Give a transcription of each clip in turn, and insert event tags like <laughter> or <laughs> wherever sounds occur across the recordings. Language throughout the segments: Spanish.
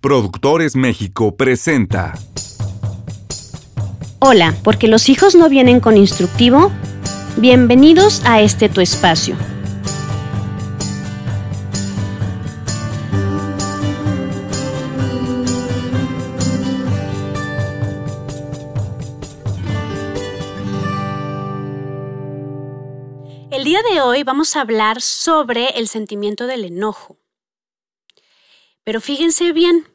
Productores México presenta. Hola, porque los hijos no vienen con instructivo. Bienvenidos a este tu espacio. El día de hoy vamos a hablar sobre el sentimiento del enojo. Pero fíjense bien,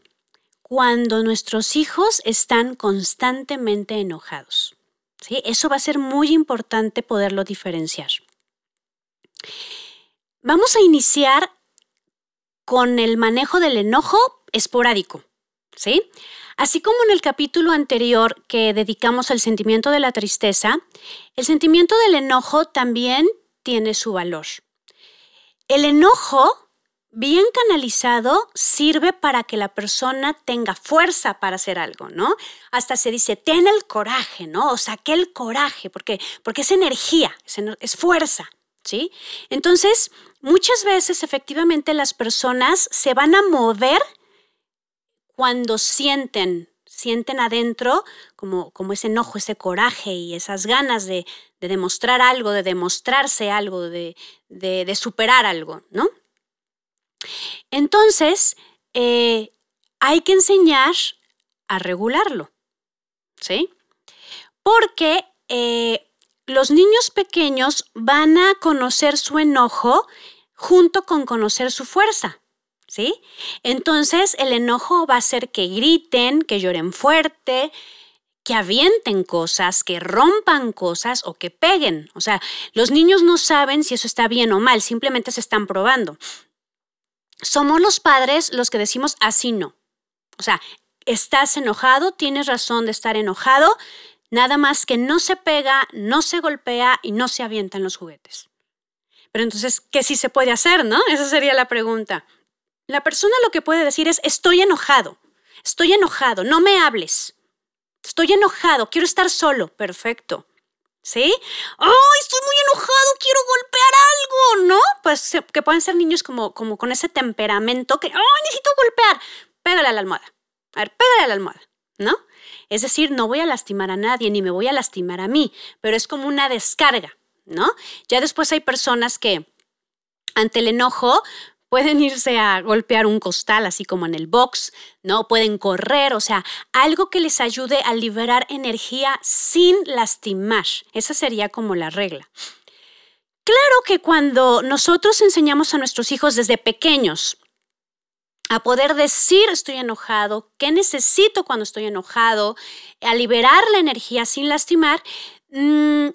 cuando nuestros hijos están constantemente enojados. ¿sí? Eso va a ser muy importante poderlo diferenciar. Vamos a iniciar con el manejo del enojo esporádico. ¿sí? Así como en el capítulo anterior que dedicamos al sentimiento de la tristeza, el sentimiento del enojo también tiene su valor. El enojo bien canalizado sirve para que la persona tenga fuerza para hacer algo, ¿no? Hasta se dice, ten el coraje, ¿no? O saque el coraje, porque, porque es energía, es, fuerza, ¿sí? Entonces, muchas veces efectivamente las personas se van a mover cuando sienten, sienten adentro como, como ese enojo, ese coraje y esas ganas de, demostrar algo, de demostrarse algo, de superar algo, ¿no? Entonces, eh, hay que enseñar a regularlo, ¿sí? Porque eh, los niños pequeños van a conocer su enojo junto con conocer su fuerza, ¿sí? Entonces, el enojo va a hacer que griten, que lloren fuerte, que avienten cosas, que rompan cosas o que peguen. O sea, los niños no saben si eso está bien o mal, simplemente se están probando somos los padres los que decimos así no. O sea, estás enojado, tienes razón de estar enojado, nada más que no se pega, no se golpea y no se avientan los juguetes. Pero entonces, ¿qué sí se puede hacer, no? Esa sería la pregunta. La persona lo que puede decir es, estoy enojado, estoy enojado, no me hables. Estoy enojado, quiero estar solo. Perfecto. ¿Sí? ¡Ay, estoy muy enojado! ¡Quiero golpear algo! ¿No? Pues que pueden ser niños como, como con ese temperamento que ¡ay, necesito golpear! Pégale a la almohada. A ver, pégale a la almohada. ¿No? Es decir, no voy a lastimar a nadie ni me voy a lastimar a mí, pero es como una descarga, ¿no? Ya después hay personas que ante el enojo pueden irse a golpear un costal, así como en el box, ¿no? Pueden correr, o sea, algo que les ayude a liberar energía sin lastimar. Esa sería como la regla. Claro que cuando nosotros enseñamos a nuestros hijos desde pequeños a poder decir estoy enojado, qué necesito cuando estoy enojado, a liberar la energía sin lastimar, mm,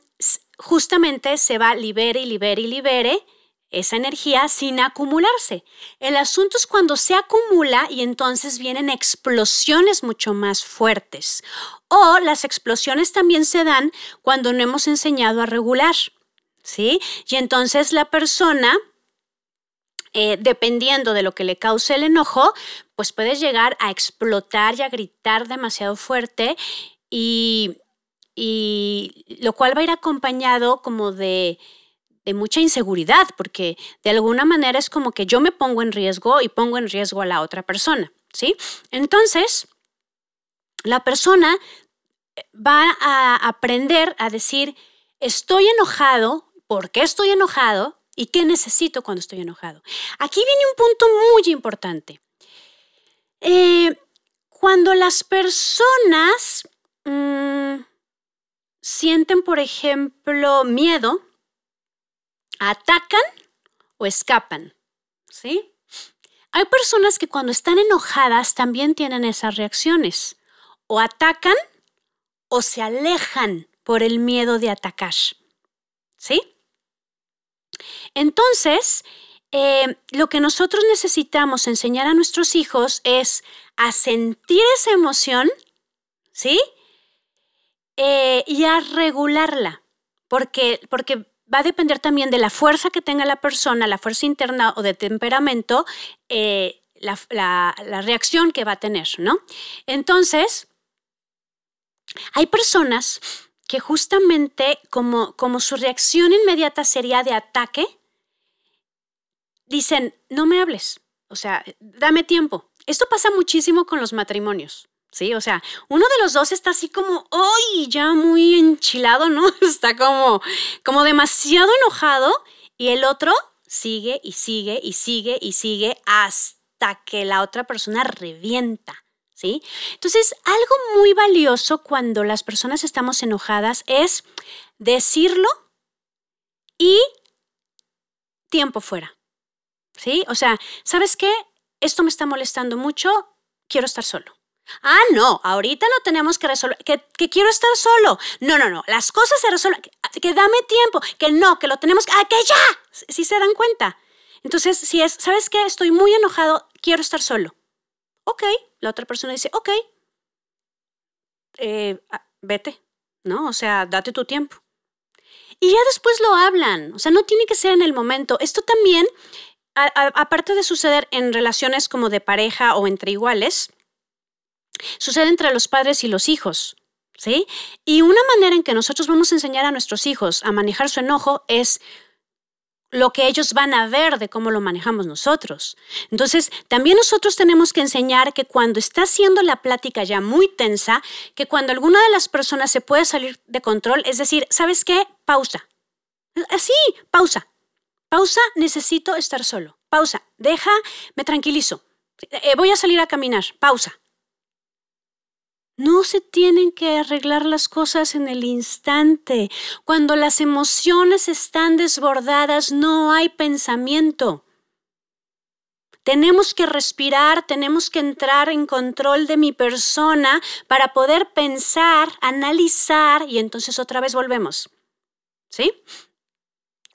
justamente se va libere y libere y libere esa energía sin acumularse. El asunto es cuando se acumula y entonces vienen explosiones mucho más fuertes. O las explosiones también se dan cuando no hemos enseñado a regular. ¿Sí? Y entonces la persona, eh, dependiendo de lo que le cause el enojo, pues puede llegar a explotar y a gritar demasiado fuerte y, y lo cual va a ir acompañado como de de mucha inseguridad, porque de alguna manera es como que yo me pongo en riesgo y pongo en riesgo a la otra persona, ¿sí? Entonces, la persona eh, va a aprender a decir, estoy enojado, ¿por qué estoy enojado? ¿Y qué necesito cuando estoy enojado? Aquí viene un punto muy importante. Eh, cuando las personas mm, sienten, por ejemplo, miedo, atacan o escapan, ¿sí? Hay personas que cuando están enojadas también tienen esas reacciones. O atacan o se alejan por el miedo de atacar, ¿sí? Entonces, eh, lo que nosotros necesitamos enseñar a nuestros hijos es a sentir esa emoción, ¿sí? Eh, y a regularla, porque, porque va a depender también de la fuerza que tenga la persona, la fuerza interna o de temperamento, eh, la, reacción que va a tener, ¿no? Entonces, hay personas que justamente como, como su reacción inmediata sería de ataque, dicen, no me hables, o sea, dame tiempo, Esto pasa muchísimo con los matrimonios. Sí, o sea, uno de los dos está así como, ¡ay! Ya muy enchilado, ¿no? <laughs> Está como, como demasiado enojado y el otro sigue y sigue y sigue y sigue hasta que la otra persona revienta. ¿Sí? Entonces, algo muy valioso cuando las personas estamos enojadas es decirlo y tiempo fuera. ¿Sí? O sea, ¿sabes qué? Esto me está molestando mucho, quiero estar solo. Ah, no, ahorita lo tenemos que resolver, que, quiero estar solo. No, no, no, las cosas se resuelven, que, dame tiempo, que no, que lo tenemos que, ah, que ya, si se dan cuenta. Entonces, si es, ¿sabes qué? Estoy muy enojado, quiero estar solo. Ok, la otra persona dice, ok, eh, ah, vete, ¿no? O sea, date tu tiempo. Y ya después lo hablan, o sea, no tiene que ser en el momento. Esto también, aparte de suceder en relaciones como de pareja o entre iguales, sucede entre los padres y los hijos. ¿Sí? Y una manera en que nosotros vamos a enseñar a nuestros hijos a manejar su enojo es lo que ellos van a ver de cómo lo manejamos nosotros. Entonces, también nosotros tenemos que enseñar que cuando está haciendo la plática ya muy tensa, que cuando alguna de las personas se puede salir de control, es decir, ¿sabes qué? Pausa. Así, pausa. Pausa, necesito estar solo. Pausa, deja, me tranquilizo. Eh, voy a salir a caminar. Pausa. No se tienen que arreglar las cosas en el instante. Cuando las emociones están desbordadas, no hay pensamiento. Tenemos que respirar, tenemos que entrar en control de mi persona para poder pensar, analizar y entonces otra vez volvemos. ¿Sí?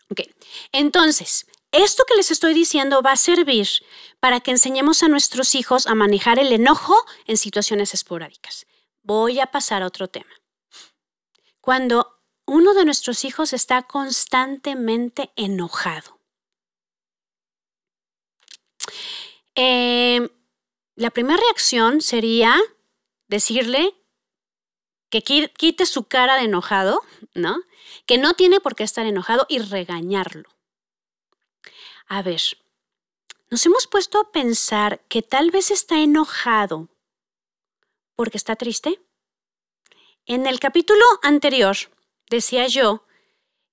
Ok. Entonces, esto que les estoy diciendo va a servir para que enseñemos a nuestros hijos a manejar el enojo en situaciones esporádicas. Voy a pasar a otro tema. Cuando uno de nuestros hijos está constantemente enojado. Eh, la primera reacción sería decirle que quite su cara de enojado, ¿no? Que no tiene por qué estar enojado y regañarlo. A ver, nos hemos puesto a pensar que tal vez está enojado porque está triste? En el capítulo anterior decía yo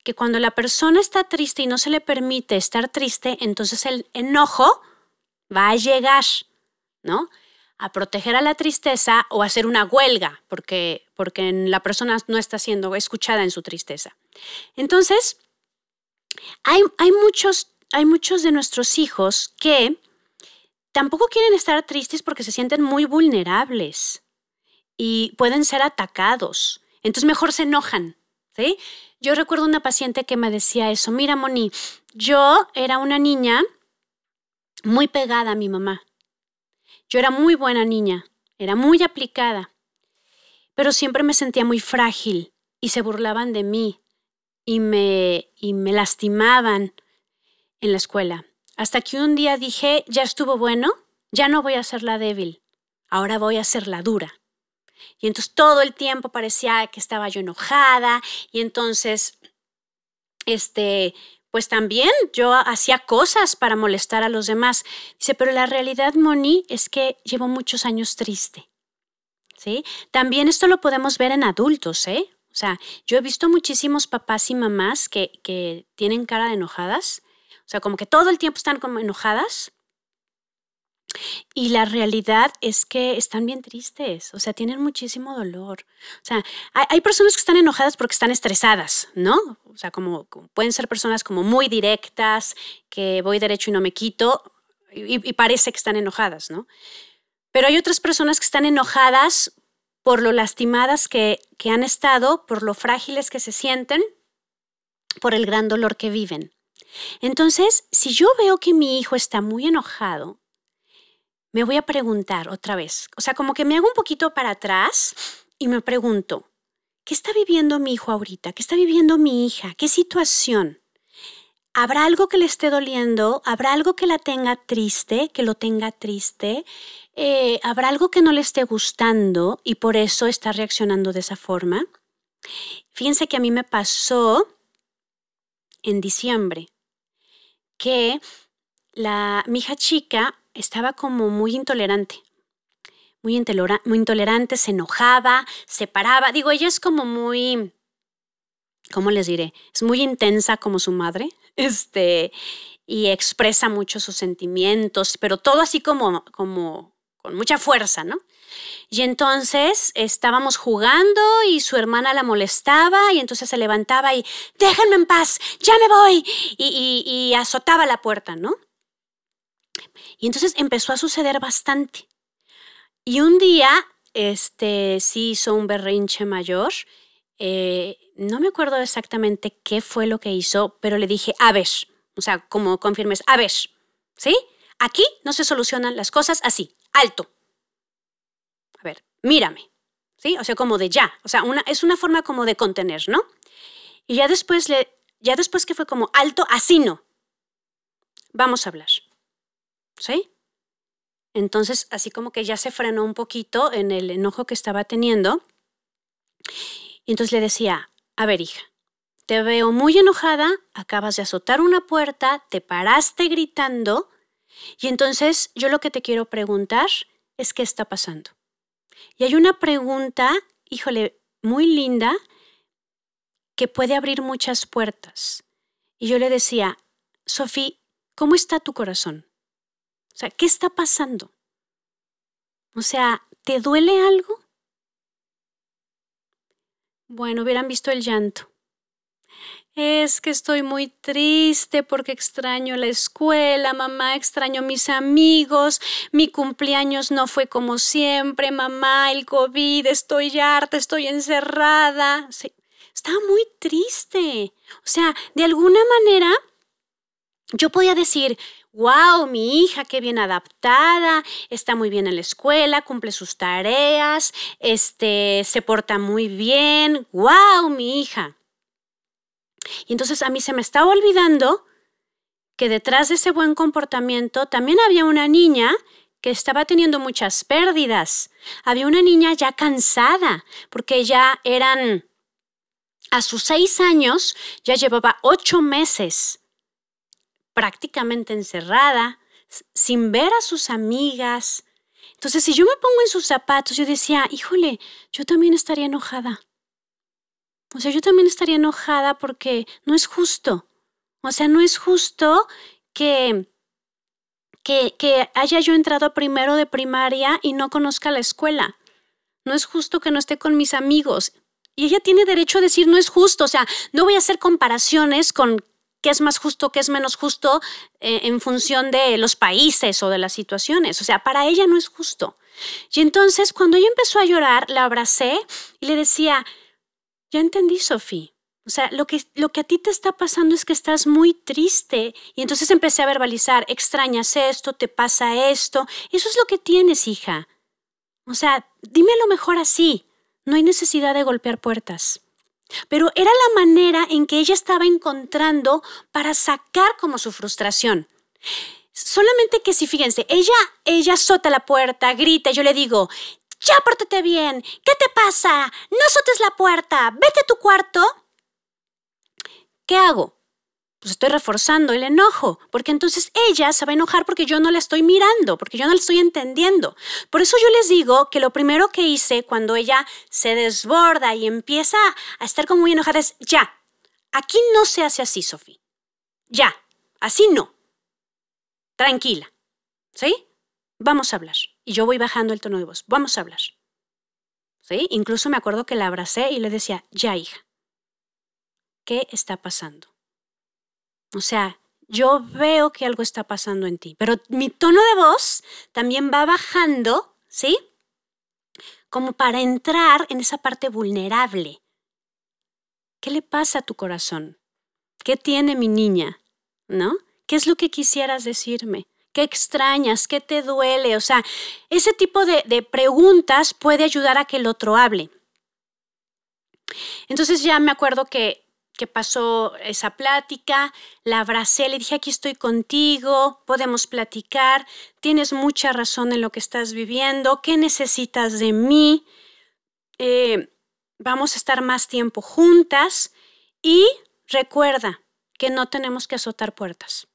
que cuando la persona está triste y no se le permite estar triste, entonces el enojo va a llegar, ¿no? A proteger a la tristeza o a hacer una huelga, porque, porque la persona no está siendo escuchada en su tristeza. Entonces, hay, hay, muchos, hay muchos de nuestros hijos que tampoco quieren estar tristes porque se sienten muy vulnerables y pueden ser atacados. Entonces mejor se enojan, ¿sí? Yo recuerdo una paciente que me decía eso, mira Moni, yo era una niña muy pegada a mi mamá. Yo era muy buena niña, era muy aplicada, pero siempre me sentía muy frágil y se burlaban de mí y me, y me lastimaban en la escuela. Hasta que un día dije, ya estuvo bueno, ya no voy a ser la débil, ahora voy a ser la dura. Y entonces todo el tiempo parecía que estaba yo enojada y entonces, este, pues también yo hacía cosas para molestar a los demás. Dice, pero la realidad, Moni, es que llevo muchos años triste. ¿Sí? También esto lo podemos ver en adultos, ¿eh? O sea, yo he visto muchísimos papás y mamás que, que tienen cara de enojadas. O sea, como que todo el tiempo están como enojadas y la realidad es que están bien tristes, o sea, tienen muchísimo dolor. O sea, hay, personas que están enojadas porque están estresadas, ¿no? O sea, como, pueden ser personas como muy directas, que voy derecho y no me quito, y, parece que están enojadas, ¿no? Pero hay otras personas que están enojadas por lo lastimadas que, que han estado, por lo frágiles que se sienten, por el gran dolor que viven. Entonces, si yo veo que mi hijo está muy enojado, me voy a preguntar otra vez. O sea, como que me hago un poquito para atrás y me pregunto, ¿qué está viviendo mi hijo ahorita? ¿Qué está viviendo mi hija? ¿Qué situación? ¿Habrá algo que le esté doliendo? ¿Habrá algo que la tenga triste, que lo tenga triste? Eh, ¿Habrá algo que no le esté gustando y por eso está reaccionando de esa forma? Fíjense que a mí me pasó en diciembre que la, mi hija chica estaba como muy intolerante. Muy, intolerante, se enojaba, se paraba. Digo, ella es como muy, ¿cómo les diré? Es muy intensa como su madre, <laughs> este, y expresa mucho sus sentimientos, pero todo así como, como, con mucha fuerza, ¿no? Y entonces estábamos jugando y su hermana la molestaba y entonces se levantaba y, déjenme en paz, ya me voy, y, y azotaba la puerta, ¿no? Y entonces empezó a suceder bastante. Y un día, este, sí hizo un berrinche mayor. Eh, no me acuerdo exactamente qué fue lo que hizo, pero le dije, a ver, o sea, como confirmes, a ver, ¿sí? Aquí no se solucionan las cosas así, alto. A ver, mírame, ¿sí? O sea, como de ya, o sea, una, es una forma como de contener, ¿no? Y ya después le, ya después que fue como alto, así no. Vamos a hablar. ¿Sí? Entonces, así como que ya se frenó un poquito en el enojo que estaba teniendo. Y entonces le decía, a ver, hija, te veo muy enojada, acabas de azotar una puerta, te paraste gritando, y entonces yo lo que te quiero preguntar es qué está pasando. Y hay una pregunta, híjole, muy linda, que puede abrir muchas puertas. Y yo le decía, Sofía, ¿cómo está tu corazón? O sea, ¿qué está pasando? O sea, ¿te duele algo? Bueno, hubieran visto el llanto. Es que estoy muy triste porque extraño la escuela, mamá, extraño mis amigos, mi cumpleaños no fue como siempre, mamá, el COVID, estoy harta, estoy encerrada. estaba muy triste. O sea, de alguna manera yo podía decir, wow, mi hija, qué bien adaptada, está muy bien en la escuela, cumple sus tareas, este, se porta muy bien, wow, mi hija. Y entonces a mí se me estaba olvidando que detrás de ese buen comportamiento también había una niña que estaba teniendo muchas pérdidas. Había una niña ya cansada, porque ya eran, a sus seis años, ya llevaba ocho meses prácticamente encerrada, sin ver a sus amigas. Entonces, si yo me pongo en sus zapatos, yo decía, híjole, yo también estaría enojada. O sea, yo también estaría enojada porque no es justo. O sea, no es justo que, que, haya yo entrado primero de primaria y no conozca la escuela. No es justo que no esté con mis amigos. Y ella tiene derecho a decir no es justo. O sea, no voy a hacer comparaciones con qué es más justo, qué es menos justo eh, en función de los países o de las situaciones. O sea, para ella no es justo. Y entonces cuando ella empezó a llorar, la abracé y le decía, ya entendí, Sofía. O sea, lo que, lo que a ti te está pasando es que estás muy triste. Y entonces empecé a verbalizar, extrañas esto, te pasa esto. Eso es lo que tienes, hija. O sea, dime lo mejor así. No hay necesidad de golpear puertas. Pero era la manera en que ella estaba encontrando para sacar como su frustración. Solamente que si fíjense, ella, ella azota la puerta, grita, yo le digo, ya pórtate bien, ¿qué te pasa? No azotes la puerta, vete a tu cuarto. ¿Qué hago? Pues estoy reforzando el enojo, porque entonces ella se va a enojar porque yo no la estoy mirando, porque yo no la estoy entendiendo. Por eso yo les digo que lo primero que hice cuando ella se desborda y empieza a estar como muy enojada es, ya, aquí no se hace así, Sofía. Ya, así no. Tranquila, ¿sí? Vamos a hablar. Y yo voy bajando el tono de voz, vamos a hablar. ¿Sí? Incluso me acuerdo que la abracé y le decía, ya, hija, ¿qué está pasando? O sea, yo veo que algo está pasando en ti, pero mi tono de voz también va bajando, ¿sí? Como para entrar en esa parte vulnerable. ¿Qué le pasa a tu corazón? ¿Qué tiene mi niña? ¿No? ¿Qué es lo que quisieras decirme? ¿Qué extrañas? ¿Qué te duele? O sea, ese tipo de, de preguntas puede ayudar a que el otro hable. Entonces ya me acuerdo que que pasó esa plática, la abracé, le dije, aquí estoy contigo, podemos platicar, tienes mucha razón en lo que estás viviendo, ¿qué necesitas de mí? Eh, vamos a estar más tiempo juntas y recuerda que no tenemos que azotar puertas.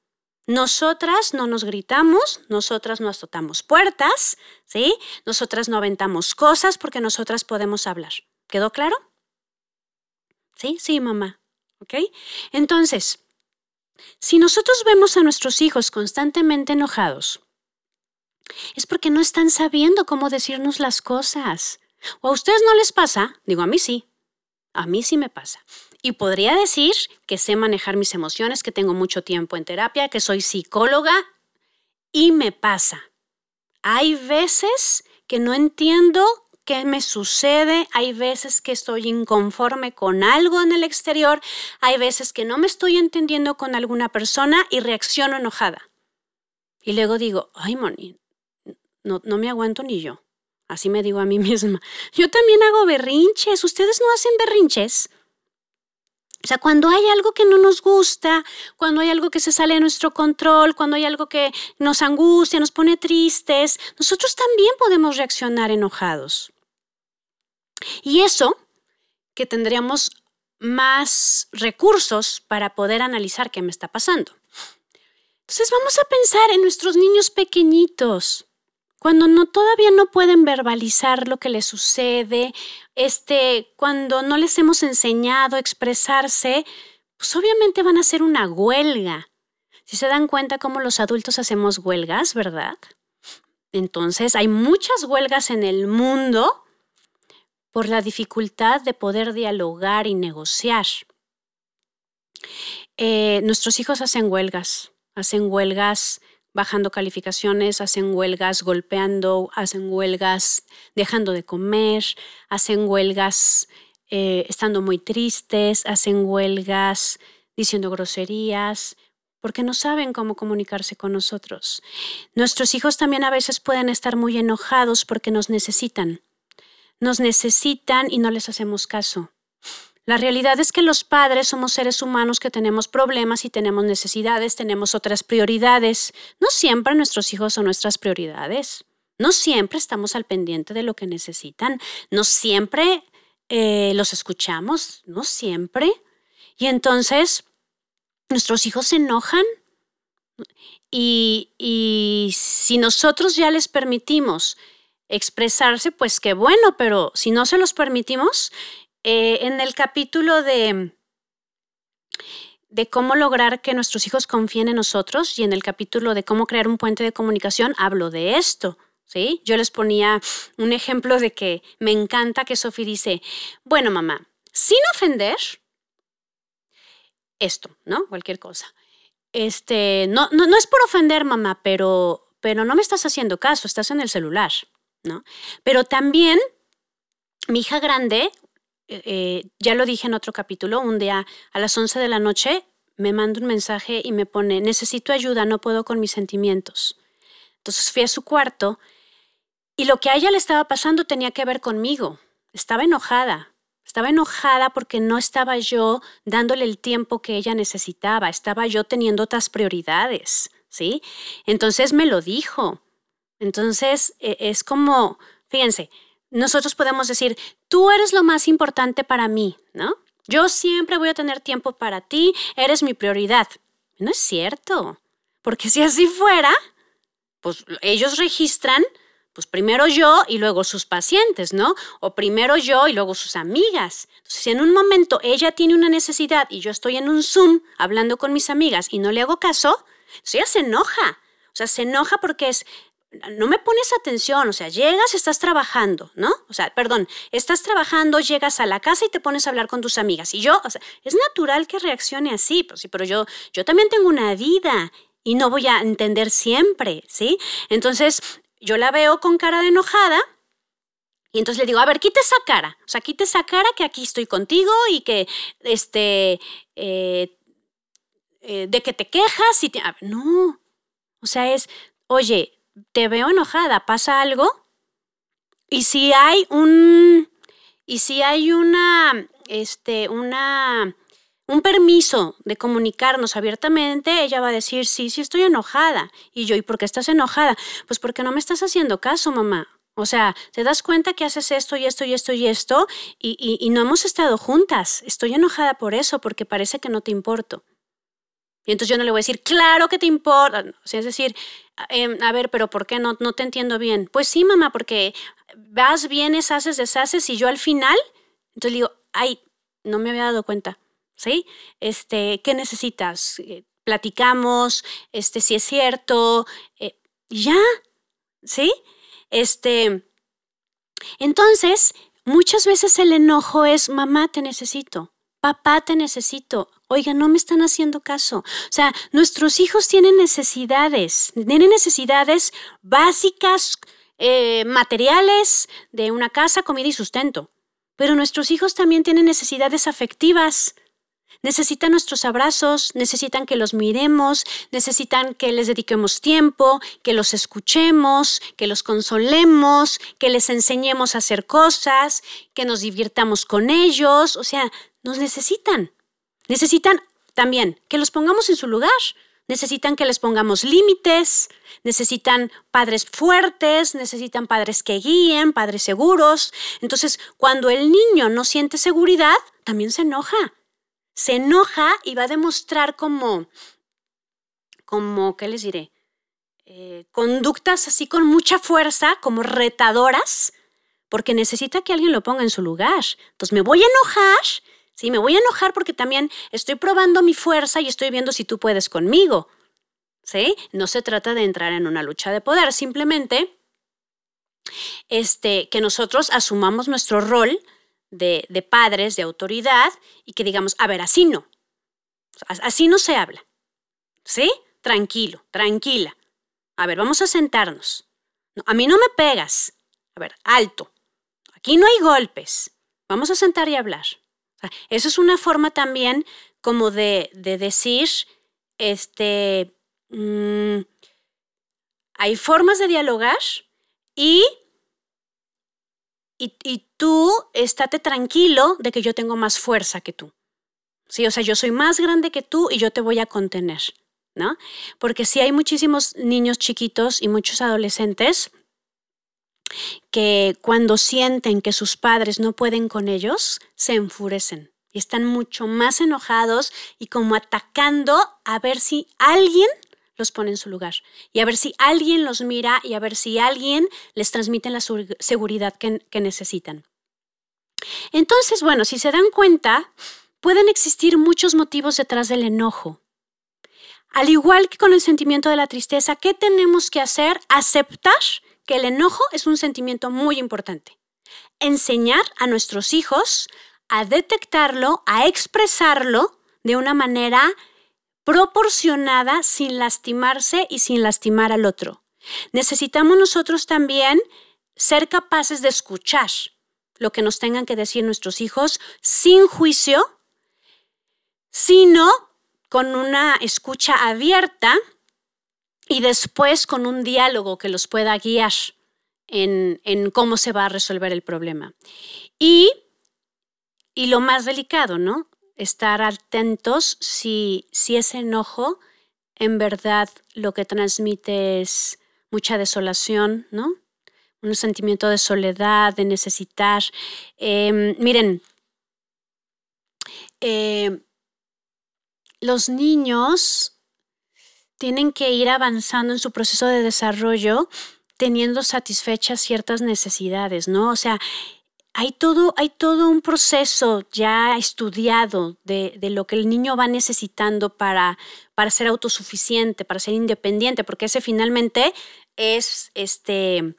Nosotras no nos gritamos, nosotras no azotamos puertas, ¿sí? Nosotras no aventamos cosas porque nosotras podemos hablar. ¿Quedó claro? Sí, sí, mamá. ¿Ok? Entonces, si nosotros vemos a nuestros hijos constantemente enojados, es porque no están sabiendo cómo decirnos las cosas. ¿O a ustedes no les pasa? Digo, a mí sí. A mí sí me pasa. Y podría decir que sé manejar mis emociones, que tengo mucho tiempo en terapia, que soy psicóloga y me pasa. Hay veces que no entiendo qué me sucede, hay veces que estoy inconforme con algo en el exterior, hay veces que no me estoy entendiendo con alguna persona y reacciono enojada. Y luego digo, ay, Moni, no, no me aguanto ni yo. Así me digo a mí <laughs> misma. Yo también hago berrinches. ¿Ustedes no hacen berrinches? O sea, cuando hay algo que no nos gusta, cuando hay algo que se sale de nuestro control, cuando hay algo que nos angustia, nos pone tristes, nosotros también podemos reaccionar enojados. Y eso, que tendríamos más recursos para poder analizar qué me está pasando. Entonces vamos a pensar en nuestros niños pequeñitos cuando no todavía no pueden verbalizar lo que les sucede, este, cuando no les hemos enseñado a expresarse, pues obviamente van a hacer una huelga. Si se dan cuenta cómo los adultos hacemos huelgas, ¿verdad? Entonces, hay muchas huelgas en el mundo por la dificultad de poder dialogar y negociar. Eh, nuestros hijos hacen huelgas, hacen huelgas bajando calificaciones, hacen huelgas golpeando, hacen huelgas dejando de comer, hacen huelgas eh, estando muy tristes, hacen huelgas diciendo groserías, porque no saben cómo comunicarse con nosotros. Nuestros hijos también a veces pueden estar muy enojados porque nos necesitan. Nos necesitan y no les hacemos caso. La realidad es que los padres somos seres humanos que tenemos problemas y tenemos necesidades, tenemos otras prioridades. No siempre nuestros hijos son nuestras prioridades. No siempre estamos al pendiente de lo que necesitan. No siempre eh, los escuchamos. No siempre. Y entonces nuestros hijos se enojan. Y, y si nosotros ya les permitimos expresarse, pues qué bueno, pero si no se los permitimos, eh, en el capítulo de, de cómo lograr que nuestros hijos confíen en nosotros y en el capítulo de cómo crear un puente de comunicación hablo de esto. ¿sí? Yo les ponía un ejemplo de que me encanta que Sophie dice, bueno mamá, sin ofender, esto, ¿no? Cualquier cosa. Este, no, no, no es por ofender mamá, pero, pero no me estás haciendo caso, estás en el celular, Pero también mi hija grande eh, eh, ya lo dije en otro capítulo, un día a las 11 de la noche me manda un mensaje y me pone, necesito ayuda, no puedo con mis sentimientos. Entonces fui a su cuarto y lo que a ella le estaba pasando tenía que ver conmigo. Estaba enojada. Estaba enojada porque no estaba yo dándole el tiempo que ella necesitaba, estaba yo teniendo otras prioridades, ¿sí? Entonces me lo dijo. Entonces e, es como, fíjense, nosotros podemos decir, tú eres lo más importante para mí, ¿no? Yo siempre voy a tener tiempo para ti, eres mi prioridad. No es cierto, porque si así fuera, pues ellos registran, pues primero yo y luego sus pacientes, ¿no? O primero yo y luego sus amigas. Entonces, si en un momento ella tiene una necesidad y yo estoy en un Zoom hablando con mis amigas y no le hago caso, ella se enoja. O sea, se enoja porque es, no me pones atención, o sea, llegas, estás trabajando, ¿no? O sea, perdón, estás trabajando, llegas a la casa y te pones a hablar con tus amigas. Y yo, o sea, es natural que reaccione así, pues sí, pero yo, yo también tengo una vida y no voy a entender siempre, ¿sí? Entonces, yo la veo con cara de enojada y entonces le digo, a ver, quita esa cara, o sea, quita esa cara que aquí estoy contigo y que, este, eh, eh, de que te quejas y te... No, o sea, es, oye, te veo enojada, ¿pasa algo? Y si hay un, y si hay una, este, una, un permiso de comunicarnos abiertamente, ella va a decir, sí, sí estoy enojada. Y yo, ¿y por qué estás enojada? Pues porque no me estás haciendo caso, mamá. O sea, te das cuenta que haces esto y esto y esto y esto y, y, y no hemos estado juntas. Estoy enojada por eso, porque parece que no te importo. Y entonces yo no le voy a decir, claro que te importa. O sea, es decir, em, a ver, pero ¿por qué no, no te entiendo bien? Pues sí, mamá, porque vas, vienes, haces, deshaces y yo al final, entonces le digo, ay, no me había dado cuenta, ¿sí? Este, ¿qué necesitas? Eh, platicamos, este, si es cierto, eh, ya, ¿sí? Este, entonces, muchas veces el enojo es, mamá, te necesito, papá, te necesito, oiga, no me están haciendo caso. O sea, nuestros hijos tienen necesidades, tienen necesidades básicas, eh, materiales de una casa, comida y sustento. Pero nuestros hijos también tienen necesidades afectivas. Necesitan nuestros abrazos, necesitan que los miremos, necesitan que les dediquemos tiempo, que los escuchemos, que los consolemos, que les enseñemos a hacer cosas, que nos divirtamos con ellos. O sea, nos necesitan. Necesitan también que los pongamos en su lugar. Necesitan que les pongamos límites, necesitan padres fuertes, necesitan padres que guíen, padres seguros. Entonces, cuando el niño no siente seguridad, también se enoja. Se enoja y va a demostrar como, como, ¿qué les diré? Eh, conductas así con mucha fuerza, como retadoras, porque necesita que alguien lo ponga en su lugar. Entonces, me voy a enojar ¿sí? Me voy a enojar porque también estoy probando mi fuerza y estoy viendo si tú puedes conmigo, ¿sí? No se trata de entrar en una lucha de poder, simplemente este, que nosotros asumamos nuestro rol de, de padres, de autoridad, y que digamos, a ver, así no, así no se habla, ¿sí? Tranquilo, tranquila. A ver, vamos a sentarnos. a mí no me pegas. A ver, alto. Aquí no hay golpes. Vamos a sentar y hablar. Eso es una forma también como de, decir, este, mm, hay formas de dialogar y, y, tú estate tranquilo de que yo tengo más fuerza que tú. Sí, o sea, yo soy más grande que tú y yo te voy a contener, ¿no? Porque si hay muchísimos niños chiquitos y muchos adolescentes que cuando sienten que sus padres no pueden con ellos, se enfurecen y están mucho más enojados y como atacando a ver si alguien los pone en su lugar y a ver si alguien los mira y a ver si alguien les transmite la seguridad que, que necesitan. Entonces, bueno, si se dan cuenta, pueden existir muchos motivos detrás del enojo. Al igual que con el sentimiento de la tristeza, ¿qué tenemos que hacer? Aceptar que el enojo es un sentimiento muy importante. Enseñar a nuestros hijos a detectarlo, a expresarlo de una manera proporcionada sin lastimarse y sin lastimar al otro. Necesitamos nosotros también ser capaces de escuchar lo que nos tengan que decir nuestros hijos sin juicio, sino con una escucha abierta y después con un diálogo que los pueda guiar en, cómo se va a resolver el problema. Y, y, lo más delicado, ¿no? Estar atentos si, si ese enojo en verdad lo que transmite es mucha desolación, ¿no? Un sentimiento de soledad, de necesitar. Em, miren, eh, los niños tienen que ir avanzando en su proceso de desarrollo teniendo satisfechas ciertas necesidades, ¿no? O sea, hay todo, hay todo un proceso ya estudiado de, lo que el niño va necesitando para, para ser autosuficiente, para ser independiente, porque ese finalmente es, este,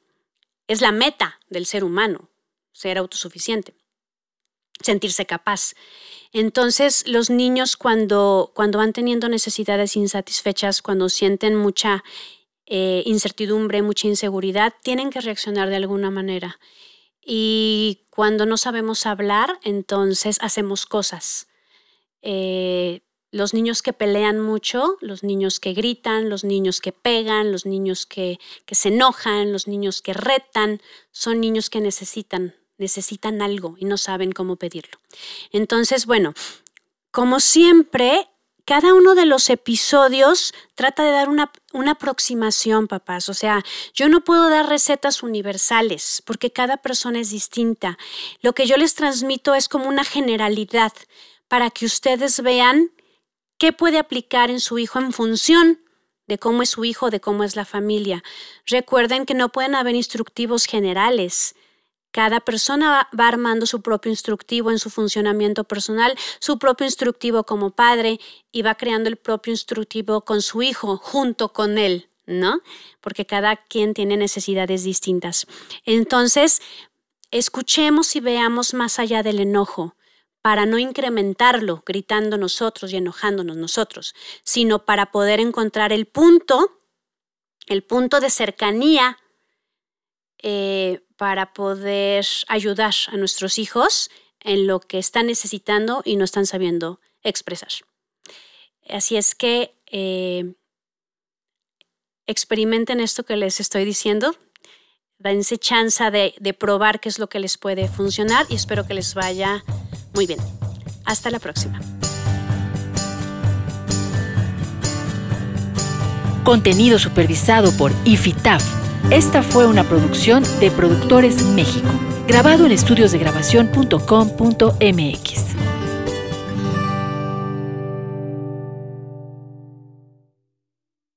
es la meta del ser humano, ser autosuficiente, sentirse capaz. Entonces, los niños cuando, cuando van teniendo necesidades insatisfechas, cuando sienten mucha eh, incertidumbre, mucha inseguridad, tienen que reaccionar de alguna manera. Y cuando no sabemos hablar, entonces hacemos cosas. Eh, los niños que pelean mucho, los niños que gritan, los niños que pegan, los niños que, que se enojan, los niños que retan, son niños que necesitan necesitan algo y no saben cómo pedirlo. Entonces, bueno, como siempre, cada uno de los episodios trata de dar una, una, aproximación, papás. O sea, yo no puedo dar recetas universales porque cada persona es distinta. Lo que yo les transmito es como una generalidad para que ustedes vean qué puede aplicar en su hijo en función de cómo es su hijo, de cómo es la familia. Recuerden que no pueden haber instructivos generales. Cada persona va armando su propio instructivo en su funcionamiento personal, su propio instructivo como padre y va creando el propio instructivo con su hijo junto con él, ¿no? Porque cada quien tiene necesidades distintas. Entonces, escuchemos y veamos más allá del enojo para no incrementarlo gritando nosotros y enojándonos nosotros, sino para poder encontrar el punto, el punto de cercanía eh, para poder ayudar a nuestros hijos en lo que están necesitando y no están sabiendo expresar. Así es que eh, experimenten esto que les estoy diciendo, dense chance de, de probar qué es lo que les puede funcionar y espero que les vaya muy bien. Hasta la próxima. Contenido supervisado por IFITAF. Esta fue una producción de Productores México, grabado en estudiosdegrabación.com.mx.